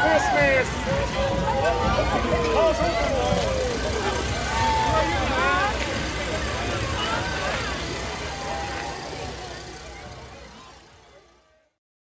Christmas!